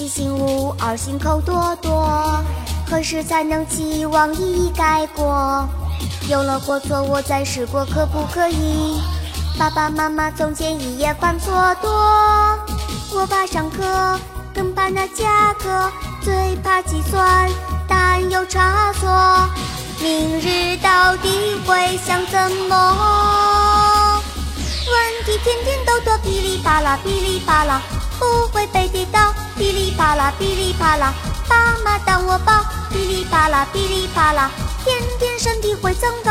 七星五二心口多多，何时才能期望一一改过？有了过错我再试过，可不可以？爸爸妈妈从前一夜犯错多，我怕上课，更怕那夹课，最怕计算，但有差错。明日到底会想怎么？问题天天都多，噼里啪啦，噼里啪啦，不会被跌倒，噼里啪啦，噼里啪啦，爸妈当我宝，噼里啪啦，噼里啪啦，天天身体会增高。